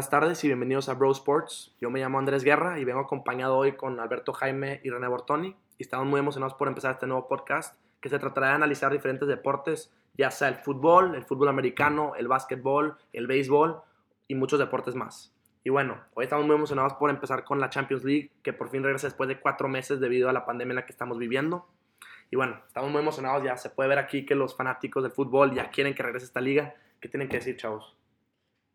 Buenas tardes y bienvenidos a Bro Sports. Yo me llamo Andrés Guerra y vengo acompañado hoy con Alberto Jaime y René Bortoni. Y estamos muy emocionados por empezar este nuevo podcast que se tratará de analizar diferentes deportes, ya sea el fútbol, el fútbol americano, el básquetbol, el béisbol y muchos deportes más. Y bueno, hoy estamos muy emocionados por empezar con la Champions League, que por fin regresa después de cuatro meses debido a la pandemia en la que estamos viviendo. Y bueno, estamos muy emocionados, ya se puede ver aquí que los fanáticos del fútbol ya quieren que regrese esta liga. ¿Qué tienen que decir, chavos?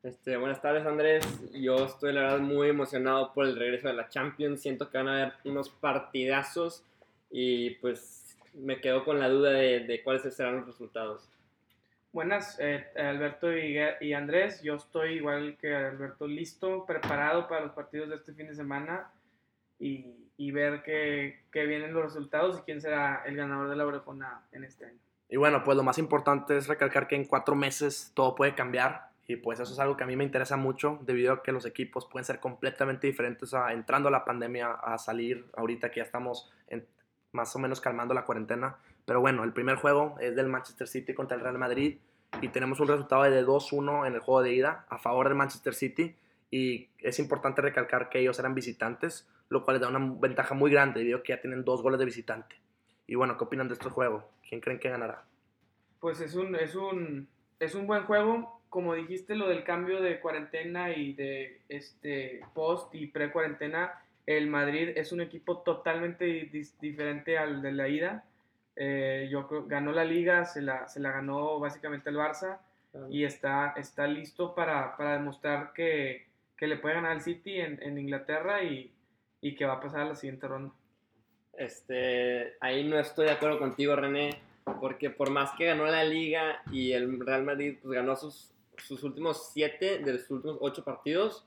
Este, buenas tardes Andrés, yo estoy la verdad muy emocionado por el regreso de la Champions, siento que van a haber unos partidazos y pues me quedo con la duda de, de cuáles serán los resultados. Buenas, eh, Alberto y, y, Andrés. Yo estoy igual que Alberto, listo, preparado para los partidos de este fin de semana y, y ver qué, vienen los resultados y quién será el ganador de la orejona en este año. Y bueno, pues lo más importante es recalcar que en cuatro meses todo puede cambiar y pues eso es algo que a mí me interesa mucho debido a que los equipos pueden ser completamente diferentes a, entrando a la pandemia a salir ahorita que ya estamos en, más o menos calmando la cuarentena pero bueno, el primer juego es del Manchester City contra el Real Madrid y tenemos un resultado de 2-1 en el juego de ida a favor del Manchester City y es importante recalcar que ellos eran visitantes, lo cual les da una ventaja muy grande debido a que ya tienen dos goles de visitante. Y bueno, ¿qué opinan de este juego? ¿Quién creen que ganará? Pues es un, es un, es un buen juego. Como dijiste, lo del cambio de cuarentena y de este post y pre-cuarentena, el Madrid es un equipo totalmente diferente al de la ida eh, yo ganó la liga, se la, se la ganó básicamente el Barça y está, está listo para, para demostrar que, que, le puede ganar al City en, en Inglaterra y, y, que va a pasar a la siguiente ronda. Este, ahí no estoy de acuerdo contigo, René, porque por más que ganó la liga y el Real Madrid pues, ganó sus, sus últimos siete de sus últimos ocho partidos,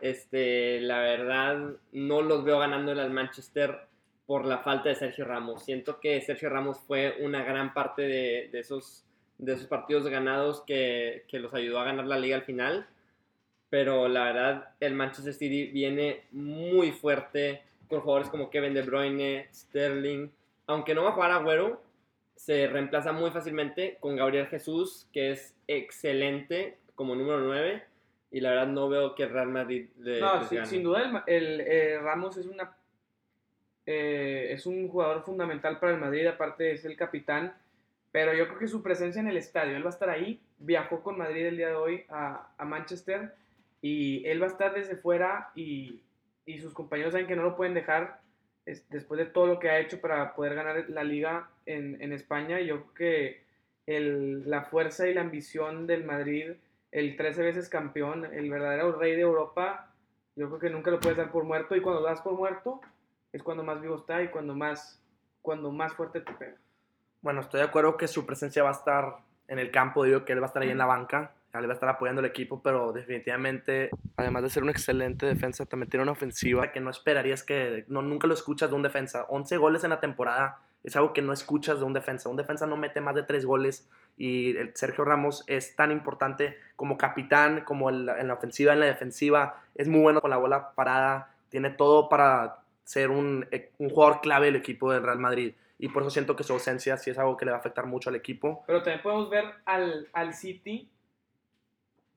este, la verdad no los veo ganando al Manchester por la falta de Sergio Ramos. Siento que Sergio Ramos fue una gran parte de, esos, de esos partidos ganados que, que, los ayudó a ganar la liga al final. Pero la verdad, el Manchester City viene muy fuerte con jugadores como Kevin De Bruyne, Sterling. Aunque no va a jugar Agüero, se reemplaza muy fácilmente con Gabriel Jesús, que es excelente como número 9. Y la verdad no veo que Real Madrid le... No, sin, duda el, eh, Ramos es una eh, es un jugador fundamental para el Madrid, aparte es el capitán, pero yo creo que su presencia en el estadio, él va a estar ahí, viajó con Madrid el día de hoy a, Manchester y él va a estar desde fuera y, sus compañeros saben que no lo pueden dejar después de todo lo que ha hecho para poder ganar la liga en, España. Yo creo que el, la fuerza y la ambición del Madrid, el 13 veces campeón, el verdadero rey de Europa, yo creo que nunca lo puedes dar por muerto y cuando lo das por muerto, es cuando más vivo está y cuando más, cuando más fuerte te pega. Bueno, estoy de acuerdo que su presencia va a estar en el campo, digo que él va a estar ahí en la banca, él va a estar apoyando al equipo, pero definitivamente, además de ser una excelente defensa, también tiene una ofensiva que no esperarías que, no, nunca lo escuchas de un defensa. 11 goles en la temporada es algo que no escuchas de un defensa. Un defensa no mete más de 3 goles y el Sergio Ramos es tan importante como capitán, como en la ofensiva, en la defensiva. Es muy bueno con la bola parada, tiene todo para ser un, eh, un, jugador clave del equipo del Real Madrid. Y por eso siento que su ausencia sí es algo que le va a afectar mucho al equipo. Pero también podemos ver al, al City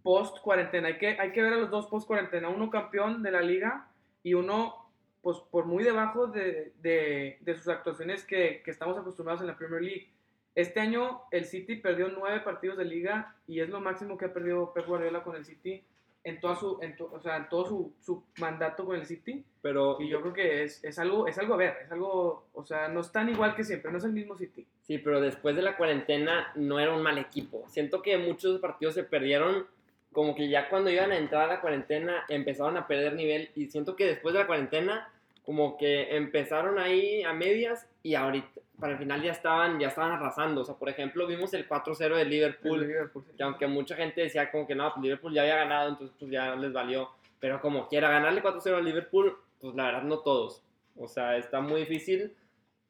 post cuarentena. Hay que, hay que ver a los dos post cuarentena. Uno campeón de la liga y uno pues por muy debajo de, de, de sus actuaciones que, que, estamos acostumbrados en la Premier League. Este año el City perdió nueve partidos de liga y es lo máximo que ha perdido Pep Guardiola con el City en, toda su, en, o sea, en todo su, su, mandato con el City. Pero, y yo creo que es, es, algo, es algo a ver, es algo, o sea, no es tan igual que siempre, no es el mismo City. Sí, pero después de la cuarentena no era un mal equipo. Siento que muchos partidos se perdieron como que ya cuando iban a entrar a la cuarentena empezaron a perder nivel y siento que después de la cuarentena como que empezaron ahí a medias y ahorita para el final ya estaban, ya estaban arrasando. O sea, por ejemplo, vimos el 4-0 de Liverpool, que aunque mucha gente decía como que no, pues Liverpool ya había ganado, entonces pues ya les valió. Pero como quiera ganarle 4-0 a Liverpool, pues la verdad no todos. O sea, está muy difícil.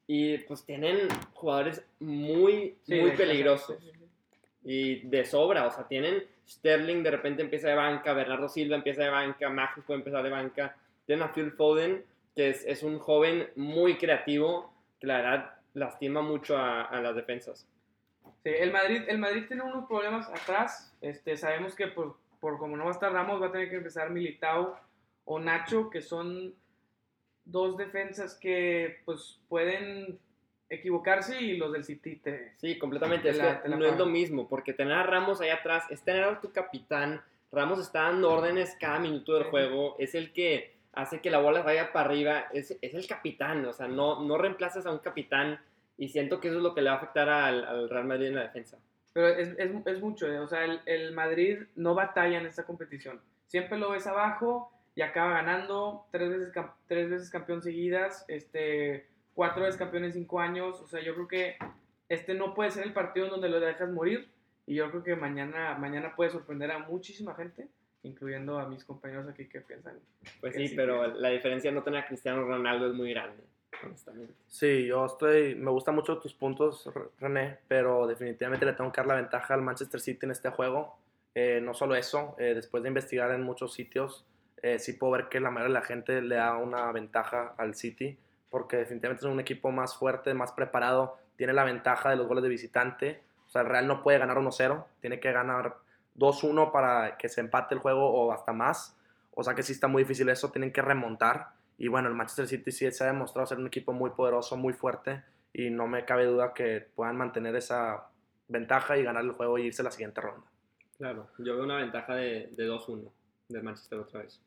Y pues tienen jugadores muy, muy peligrosos. Y de sobra, o sea, tienen Sterling de repente empieza de banca, Bernardo Silva empieza de banca, Mágico puede empezar de banca. Tienen a Phil Foden, que es, es un joven muy creativo, que la verdad lastima mucho a, las defensas. Sí, el Madrid, el Madrid tiene unos problemas atrás. Este, sabemos que por, por como no va a estar Ramos, va a tener que empezar Militao o Nacho, que son dos defensas que pues pueden equivocarse y los del City te... Sí, completamente. Te Es que no es lo mismo, porque tener a Ramos allá atrás es tener a tu capitán. Ramos está dando órdenes cada minuto del Sí. juego. Es el que hace que la bola vaya para arriba. Es, es el capitán. O sea, no, no reemplazas a un capitán. Y siento que eso es lo que le va a afectar al, al Real Madrid en la defensa. Pero es, es, es mucho, eh, o sea, el, el Madrid no batalla en esta competición. Siempre lo ves abajo y acaba ganando tres veces, tres veces campeón seguidas, este, cuatro veces campeón en cinco años. O sea, yo creo que este no puede ser el partido en donde lo dejas morir. Y yo creo que mañana, mañana puede sorprender a muchísima gente, incluyendo a mis compañeros aquí que piensan. Pues Que sí, sí, pero que- la diferencia de no tener a Cristiano Ronaldo es muy grande, honestamente. Sí, yo estoy, me gustan mucho tus puntos, René, pero definitivamente le tengo que dar la ventaja al Manchester City en este juego. Eh, no solo eso, eh, después de investigar en muchos sitios, eh, sí puedo ver que la mayoría de la gente le da una ventaja al City, porque definitivamente es un equipo más fuerte, más preparado, tiene la ventaja de los goles de visitante. O sea, el Real no puede ganar 1-0, tiene que ganar 2-1 para que se empate el juego o hasta más. O sea que sí está muy difícil eso, tienen que remontar. Y bueno, el Manchester City sí se ha demostrado ser un equipo muy poderoso, muy fuerte. Y no me cabe duda que puedan mantener esa ventaja y ganar el juego y irse a la siguiente ronda. Claro, yo veo una ventaja de, de 2-1 del Manchester otra vez.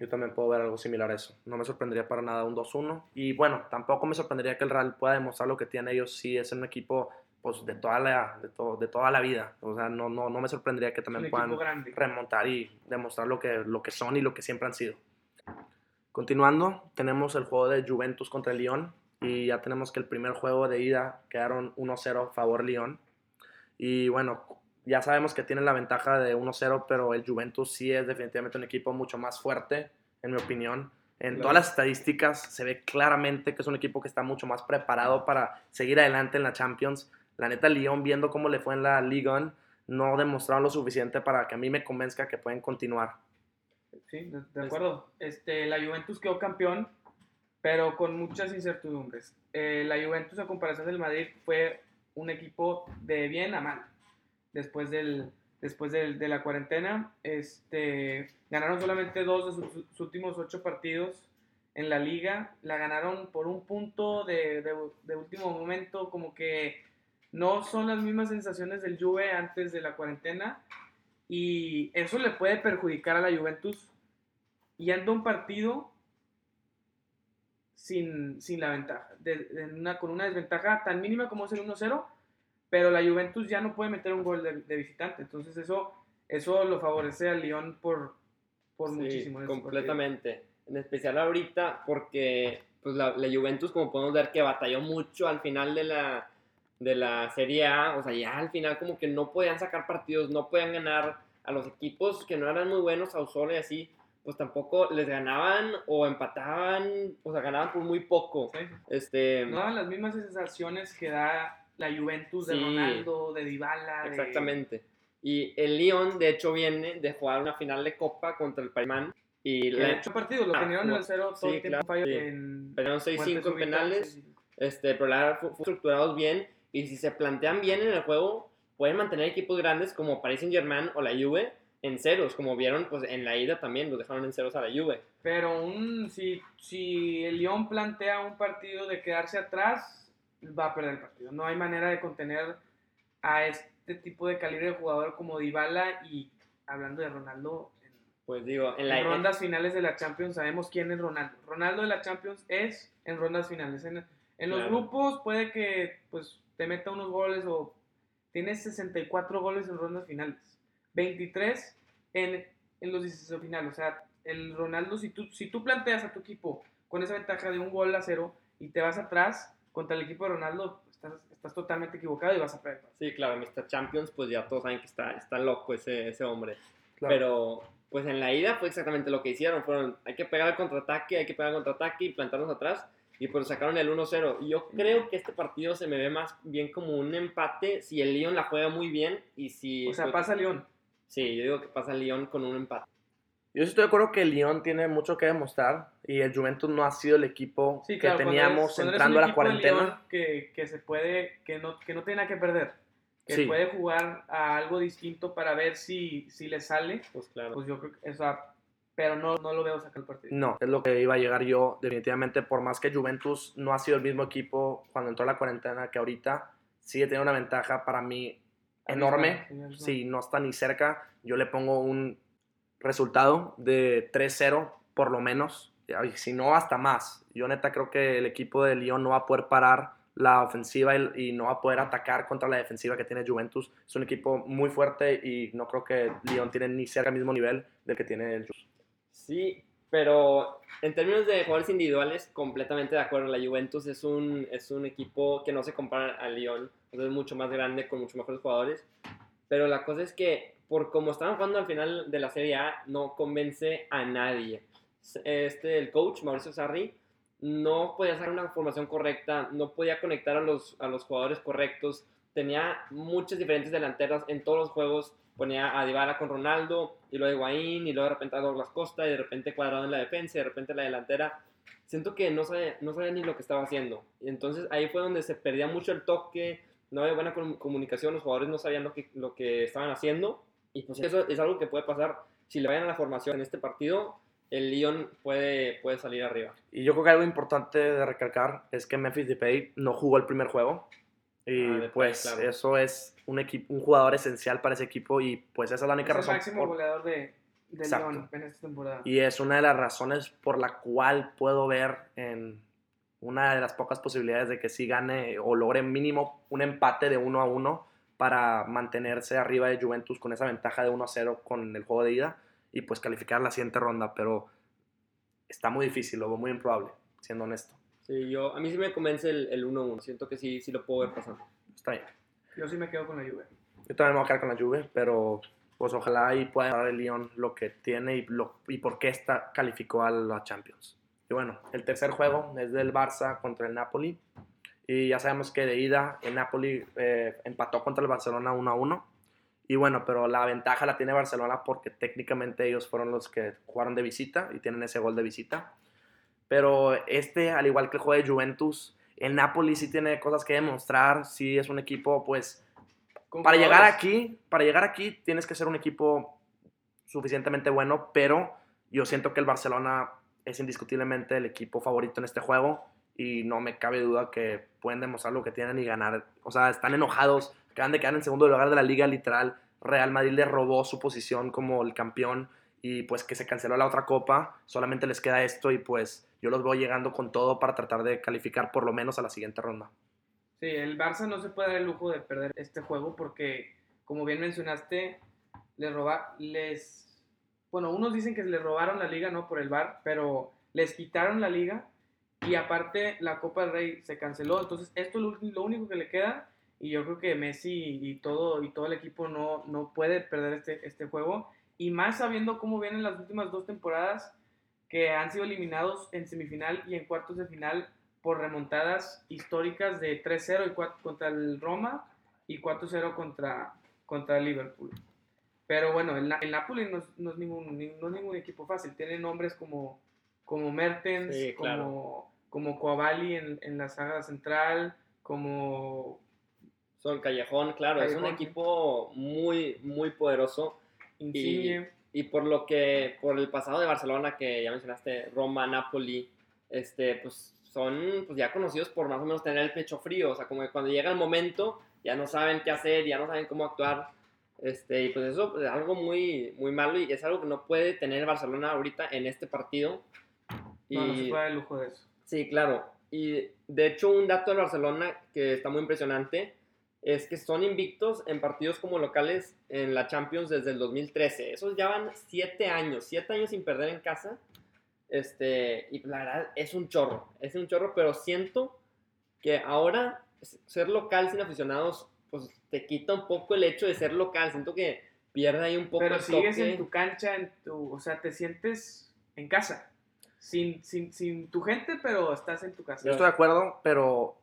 Yo también puedo ver algo similar a eso. No me sorprendería para nada un 2-1. Y bueno, tampoco me sorprendería que el Real pueda demostrar lo que tiene ellos. Sí, es un equipo pues, de, toda la, de, to- de toda la vida. O sea, no, no, no me sorprendería que también puedan grande. remontar y demostrar lo que, lo que son y lo que siempre han sido. Continuando, tenemos el juego de Juventus contra el Lyon y ya tenemos que el primer juego de ida quedaron 1-0 favor Lyon. Y bueno, ya sabemos que tienen la ventaja de 1-0, pero el Juventus sí es definitivamente un equipo mucho más fuerte, en mi opinión. En Claro. todas las estadísticas se ve claramente que es un equipo que está mucho más preparado para seguir adelante en la Champions. La neta, Lyon, viendo cómo le fue en la Ligue 1, no demostraron lo suficiente para que a mí me convenzca que pueden continuar. Sí, de, de acuerdo. Este, la Juventus quedó campeón, pero con muchas incertidumbres. Eh, la Juventus, a comparación del Madrid, fue un equipo de bien a mal. Después, del, después del- de la cuarentena, este, ganaron solamente dos de sus, últimos ocho partidos en la liga. La ganaron por un punto de, de- último momento, como que no son las mismas sensaciones del Juve antes de la cuarentena y eso le puede perjudicar a la Juventus yendo a un partido sin, sin la ventaja, con una desventaja tan mínima como es el 1-0, pero la Juventus ya no puede meter un gol de, de visitante, entonces eso, eso lo favorece al Lyon por, por Sí, muchísimo. en este completamente. En especial ahorita porque pues la, la Juventus, como podemos ver, que batalló mucho al final de la, de la Serie A. O sea, ya al final como que no podían sacar partidos, no podían ganar a los equipos que no eran muy buenos, a y así. Pues tampoco les ganaban o empataban, o sea, ganaban por muy poco. Sí. Este, No dan las mismas sensaciones que da la Juventus de Sí. Ronaldo, de Dybala. de- Exactamente. Y el Lyon, de hecho, viene de jugar una final de Copa contra el Paimán. Y de ocho partidos, lo Ah, tenían en el cero todo Sí, el tiempo claro, fallo sí. en perdieron 6-5 en penales. 6-5. Este, pero la fue, fue estructurados bien. Y si se plantean bien en el juego, pueden mantener equipos grandes como Paris Saint Germain o la Juve en ceros. Como vieron, pues en la ida también los dejaron en ceros a la Juve. Pero un, si, si el Lyon plantea un partido de quedarse atrás, va a perder el partido. No hay manera de contener a este tipo de calibre de jugador como Dybala y hablando de Ronaldo, en, Pues digo, en en la rondas finales de la Champions sabemos quién es Ronaldo. Ronaldo de la Champions es en rondas finales. En, en los grupos puede que pues, te meta unos goles o tiene 64 goles en rondas finales. 23 en, en los 16 finales. O sea, el Ronaldo, si tú, si tú planteas a tu equipo con esa ventaja de un gol a cero y te vas atrás contra el equipo de Ronaldo, estás, estás totalmente equivocado y vas a perder. Sí, claro, Mr. Champions, pues ya todos saben que está, está loco ese, ese hombre. Claro. Pero, pues en la ida fue exactamente lo que hicieron. Fueron, hay que pegar al contraataque, hay que pegar al contraataque y plantarnos atrás. Y pues sacaron el 1-0. Y yo creo que este partido se me ve más bien como un empate si el Lyon la juega muy bien y si... O sea, pues, pasa León. Sí, yo digo que pasa el Lyon con un empate. Yo sí estoy de acuerdo que el Lyon tiene mucho que demostrar y el Juventus no ha sido el equipo Sí, que claro, cuando teníamos eres- cuando eres entrando un a la cuarentena. Que, que se puede, que no, que no tiene nada que perder. que Sí. puede jugar a algo distinto para ver si, si le sale, Pues claro. pues yo creo que, o sea, pero no, no lo veo sacar el partido. No, es lo que iba a llegar yo. Definitivamente, por más que Juventus no ha sido el mismo equipo cuando entró la cuarentena que ahorita, sigue teniendo una ventaja para mí enorme. Sí, no está ni cerca, yo le pongo un resultado de 3-0 por lo menos. Si no, hasta más. Yo neta creo que el equipo de Lyon no va a poder parar la ofensiva y, no va a poder atacar contra la defensiva que tiene Juventus. Es un equipo muy fuerte y no creo que Lyon tiene ni cerca el mismo nivel del que tiene el Juventus. Sí, pero en términos de jugadores individuales, completamente de acuerdo. La Juventus es un, es un equipo que no se compara al Lyon. Es mucho más grande, con mucho mejores jugadores. Pero la cosa es que, por como estaban jugando al final de la Serie A, no convence a nadie. Este, el coach, Mauricio Sarri, no podía hacer una formación correcta, no podía conectar a los, a los jugadores correctos. Tenía muchas diferentes delanteras en todos los juegos. Ponía a Dybala con Ronaldo, y luego Higuaín, y luego de repente a Douglas Costa, y de repente cuadrado en la defensa, y de repente en la delantera. Siento que no sabía, no sabía ni lo que estaba haciendo. Y entonces ahí fue donde se perdía mucho el toque, no había buena com- comunicación, los jugadores no sabían lo que, lo que estaban haciendo. Y pues eso es algo que puede pasar si le vayan a la formación en este partido. El Lyon puede, puede salir arriba. Y yo creo que algo importante de recalcar es que Memphis Depay no jugó el primer juego. Y Ah, Depay, pues claro. eso es un, equipo, un jugador esencial para ese equipo y pues esa es la única Es el razón. máximo por- goleador de, de. León en esta temporada. y es una de las razones por la cual puedo ver en una de las pocas posibilidades de que sí gane o logre mínimo un empate de 1 a 1 para mantenerse arriba de Juventus con esa ventaja de 1 a 0 con el juego de ida y pues calificar la siguiente ronda, pero está muy difícil, lo veo muy improbable, siendo honesto. Sí, yo, a mí sí me convence el, el 1-1. Siento que sí, sí lo puedo ver pasando. Está bien. Yo sí me quedo con la Juve. Yo también me voy a quedar con la Juve, pero pues ojalá y pueda dar el Lyon lo que tiene y, lo, y por qué está, calificó a la Champions. Y bueno, el tercer juego es del Barça contra el Napoli. Y ya sabemos que de ida el Napoli eh, empató contra el Barcelona 1 a 1. Y bueno, pero la ventaja la tiene Barcelona porque técnicamente ellos fueron los que jugaron de visita y tienen ese gol de visita. Pero este, al igual que el juego de Juventus, el Napoli sí tiene cosas que demostrar. Sí es un equipo, pues, para llegar aquí, para llegar aquí tienes que ser un equipo suficientemente bueno, pero yo siento que el Barcelona es indiscutiblemente el equipo favorito en este juego y no me cabe duda que pueden demostrar lo que tienen y ganar. O sea, están enojados, acaban de quedar en segundo lugar de la liga literal. Real Madrid le robó su posición como el campeón y pues que se canceló la otra copa, solamente les queda esto y pues yo los veo llegando con todo para tratar de calificar por lo menos a la siguiente ronda. Sí, el Barça no se puede dar el lujo de perder este juego porque, como bien mencionaste, les roba, les, bueno, unos dicen que les robaron la liga, no por el VAR, pero les quitaron la liga y aparte la Copa del Rey se canceló, entonces esto es lo, único que le queda y yo creo que Messi y todo y todo el equipo no, no puede perder este, este juego y más sabiendo cómo vienen las últimas dos temporadas que han sido eliminados en semifinal y en cuartos de final por remontadas históricas de 3-0 y 4 contra el Roma y 4-0 contra, contra el Liverpool. Pero bueno, el, el Napoli no es, no es ningún, ni- no es ningún equipo fácil. Tiene nombres como, como Mertens, Sí, claro. como, como Coavali en, en la saga central, como... Son Callejón, claro, es un Callejón. equipo muy, muy poderoso. Insigne. Y por lo que, por el pasado de Barcelona, que ya mencionaste, Roma, Napoli, este, pues son pues, ya conocidos por más o menos tener el pecho frío. O sea, como que cuando llega el momento, ya no saben qué hacer, ya no saben cómo actuar. Este, y pues eso es algo muy, muy malo y es algo que no puede tener el Barcelona ahorita en este partido. Y, No, se puede el lujo de eso. Sí, claro. Y de hecho, un dato del Barcelona que está muy impresionante es que son invictos en partidos como locales en la Champions desde el 2013. Esos ya van siete años, siete años sin perder en casa. Este, y la verdad es un chorro, es un chorro, pero siento que ahora ser local sin aficionados, pues te quita un poco el hecho de ser local. Siento que pierde ahí un poco Pero el sigues toque. en tu cancha, en tu, o sea, te sientes en casa. Sin, sin, sin tu gente, pero estás en tu casa. Yo estoy de acuerdo, pero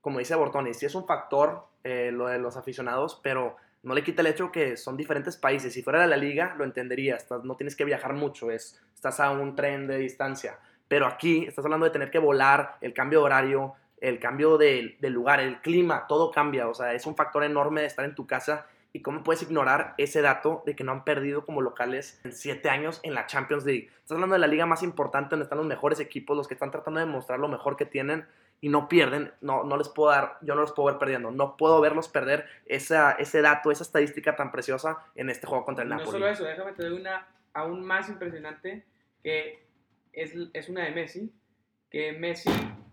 como dice Bortoni, sí es un factor eh, lo de los aficionados, pero no le quita el hecho que son diferentes países. Si fuera de la liga, lo entendería. No tienes que viajar mucho, es, estás a un tren de distancia. Pero aquí estás hablando de tener que volar, el cambio de horario, el cambio de, del lugar, el clima, todo cambia. O sea, es un factor enorme de estar en tu casa. ¿Y cómo puedes ignorar ese dato de que no han perdido como locales en siete años en la Champions League? Estás hablando de la liga más importante donde están los mejores equipos, los que están tratando de mostrar lo mejor que tienen y no pierden. No, no les puedo dar, yo no los puedo ver perdiendo. No puedo verlos perder esa, ese dato, esa estadística tan preciosa en este juego contra el No Napoli. solo eso, déjame te doy una aún más impresionante que es, es una de Messi, que Messi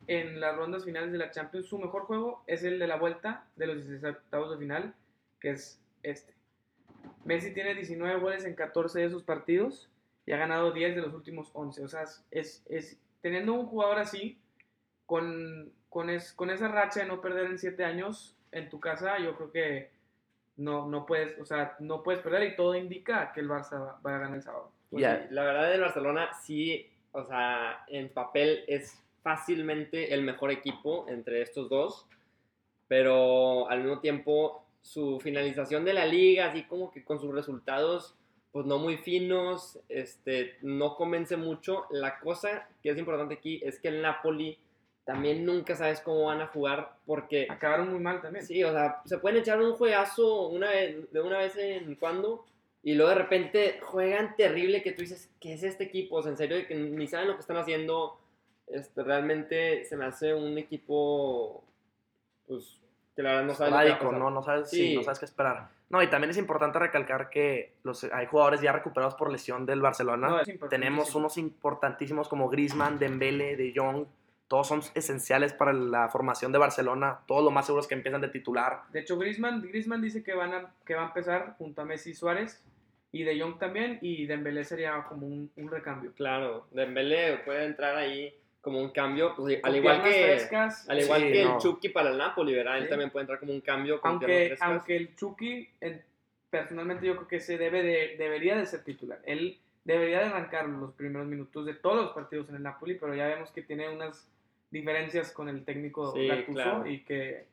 en las rondas finales de la Champions, su mejor juego es el de la vuelta de los 16 octavos de final, que es este. Messi tiene 19 goles en 14 de esos partidos y ha ganado 10 de los últimos 11. O sea, es, es teniendo un jugador así, con, con, es, con esa racha de no perder en 7 años en tu casa, yo creo que no, no puedes, o sea, no puedes perder y todo indica que el Barça va, va a ganar el sábado. Pues Ya. sí, la verdad el Barcelona sí, o sea, en papel es fácilmente el mejor equipo entre estos dos, pero al mismo tiempo su finalización de la liga, así como que con sus resultados pues no muy finos, este, no convence mucho. La cosa que es importante aquí es que el Napoli también nunca sabes cómo van a jugar porque Acabaron muy mal también. Sí, o sea, se pueden echar un juegazo una vez, de una vez en cuando y luego de repente juegan terrible que tú dices, ¿qué es este equipo? O sea, en serio, que ni saben lo que están haciendo. Este, realmente se me hace un equipo, pues, que la verdad no sabes, sí, Sí. no sabes qué esperar. No, y también es importante recalcar que los, hay jugadores ya recuperados por lesión del Barcelona. No, es. Tenemos unos importantísimos como Griezmann, Dembele, De Jong. Todos son esenciales para la formación de Barcelona. Todos lo más seguros que empiezan de titular. De hecho, Griezmann, Griezmann dice que, van a, que va a empezar junto a Messi y Suárez y De Jong también y Dembélé sería como un, un recambio. Claro, Dembélé puede entrar ahí como un cambio, pues, al igual que, frescas, al igual Sí, que no. el Chucky para el Napoli, ¿verdad? Él Sí. también puede entrar como un cambio con aunque, aunque el Chucky, en- personalmente yo creo que se debe de, debería de ser titular. Él debería de arrancar los primeros minutos de todos los partidos en el Napoli, pero ya vemos que tiene unas diferencias con el técnico Sí, Gattuso claro. y que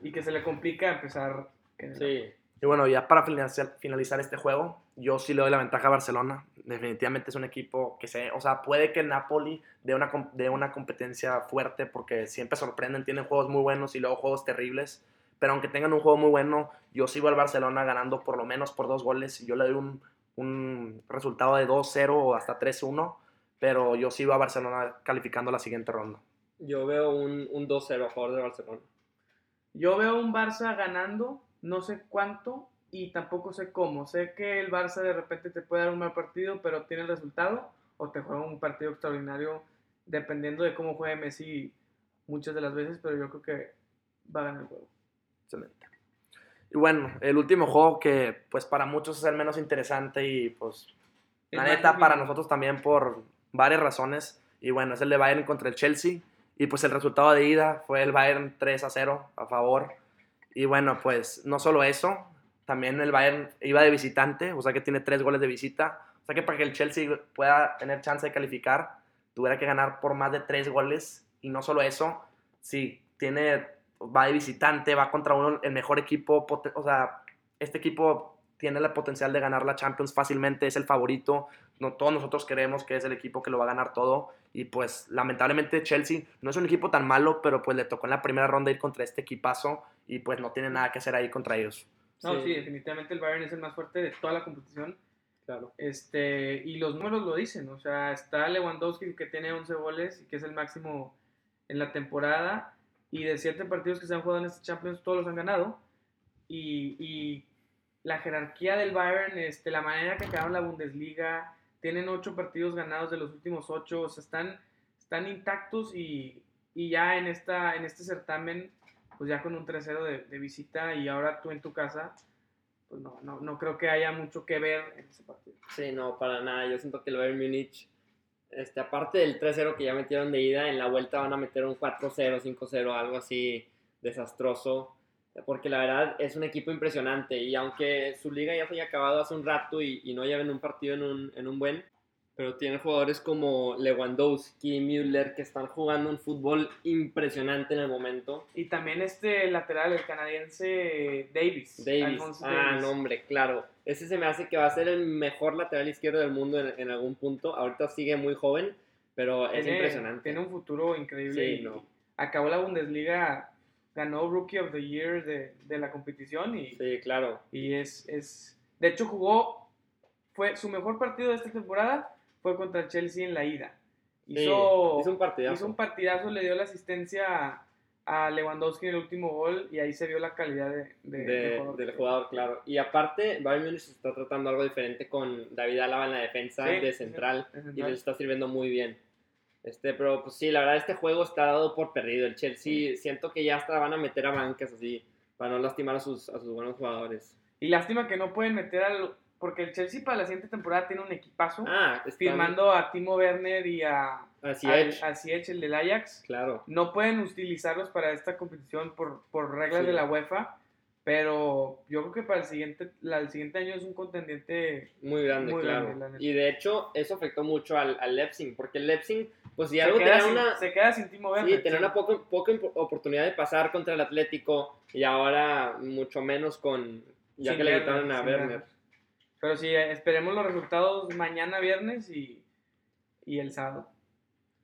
y que se le complica empezar en el Sí, Y bueno, ya para finalizar, finalizar este juego, yo sí le doy la ventaja a Barcelona. Definitivamente es un equipo que se, o sea, puede que el Napoli dé una, dé una competencia fuerte porque siempre sorprenden, tienen juegos muy buenos y luego juegos terribles. Pero aunque tengan un juego muy bueno, yo sigo al Barcelona ganando por lo menos por dos goles. Yo le doy un, un resultado de 2-0 o hasta 3-1. Pero yo sigo a Barcelona calificando la siguiente ronda. yo veo un, un 2-0 a favor de Barcelona. Yo veo un Barça ganando, no sé cuánto y tampoco sé cómo. Sé que el Barça de repente te puede dar un mal partido, pero tiene el resultado, o te juega un partido extraordinario, dependiendo de cómo juegue Messi muchas de las veces, pero yo creo que va a ganar el juego. Excelente. Y bueno, el último juego que pues para muchos es el menos interesante y pues La neta, para nosotros también por varias razones. Y bueno, es el de Bayern contra el Chelsea. Y pues el resultado de ida fue el Bayern 3 a 0 a favor. Y bueno, pues no solo eso, también el Bayern iba de visitante, o sea que tiene tres goles de visita. O sea que para que el Chelsea pueda tener chance de calificar, tuviera que ganar por más de tres goles. Y no solo eso, sí, tiene, va de visitante, va contra uno, el mejor equipo. O sea, este equipo tiene el potencial de ganar la Champions fácilmente, es el favorito. No, todos nosotros creemos que es el equipo que lo va a ganar todo. Y pues lamentablemente Chelsea no es un equipo tan malo, pero pues le tocó en la primera ronda ir contra este equipazo y pues no tiene nada que hacer ahí contra ellos. No, Sí. sí. definitivamente el Bayern es el más fuerte de toda la competición. Claro. Este, y los números lo dicen, o sea, está Lewandowski que tiene 11 goles y que es el máximo en la temporada. Y de siete partidos que se han jugado en este Champions, todos los han ganado. Y, y la jerarquía del Bayern, este, la manera que acabaron la Bundesliga, tienen ocho partidos ganados de los últimos ocho, o sea, están, están intactos y, y ya en, esta, en este certamen, pues ya con un 3-0 de, de visita y ahora tú en tu casa, pues no, no, no creo que haya mucho que ver en ese partido. Sí, no, para nada. Yo siento que el Bayern Múnich, este, aparte del 3-0 que ya metieron de ida, en la vuelta van a meter un 4-0, 5-0, algo así desastroso. Porque la verdad es un equipo impresionante. Y aunque su liga ya se haya acabado hace un rato y, y no lleven un partido en un, en un buen, pero tiene jugadores como Lewandowski, Müller, que están jugando un fútbol impresionante en el momento. Y también este lateral, el canadiense Davis. Davis. Alphonso Ah, Davis. no, hombre, claro. Ese se me hace que va a ser el mejor lateral izquierdo del mundo en, en algún punto. Ahorita sigue muy joven, pero es Tiene- impresionante. Tiene un futuro increíble. Sí, no. acabó la Bundesliga, ganó Rookie of the Year de, de la competición y, Sí, claro. y es, es, de hecho jugó, fue su mejor partido de esta temporada fue contra el Chelsea en la ida. Sí, Hizo, hizo un partidazo. hizo un partidazo, le dio la asistencia a, Lewandowski en el último gol y ahí se vio la calidad de, de- de- del jugador. del jugador, claro. Y aparte, Bayern Múnich está tratando algo diferente con David Álava en la defensa Sí, de central y les está sirviendo muy bien. Este, pero pues sí, la verdad este juego está dado por perdido. El Chelsea siento que ya hasta van a meter a bancas así para no lastimar a sus, a sus buenos jugadores. Y lástima que no pueden meter al... Porque el Chelsea para la siguiente temporada tiene un equipazo. Ah, están- firmando a Timo Werner y a, al- es. a el del Ajax. Claro. No pueden utilizarlos para esta competición por, por reglas Sí. de la UEFA, pero yo creo que para el siguiente, la, el siguiente año es un contendiente Muy grande, Muy claro. grande, y de hecho, eso afectó mucho al, al Leipzig, porque el Leipzig, pues si algo tenía sin, una, se queda sin Timo Werner. Sí, tener una poca, poca oportunidad de pasar contra el Atlético y ahora mucho menos con ya Sin que le Werner, quitaron a Werner. Werner. Pero sí, eh, esperemos los resultados mañana viernes y, y el sábado.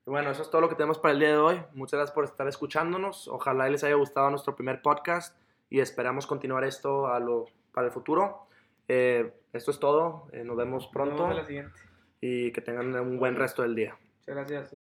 Bueno, eso es todo lo que tenemos para el día de hoy. Muchas gracias por estar escuchándonos. Ojalá les haya gustado nuestro primer podcast y esperamos continuar esto a lo, para el futuro. Eh, esto es todo. Eh, nos vemos Nos pronto vemos en la siguiente. y que tengan un buen resto del día. Muchas gracias.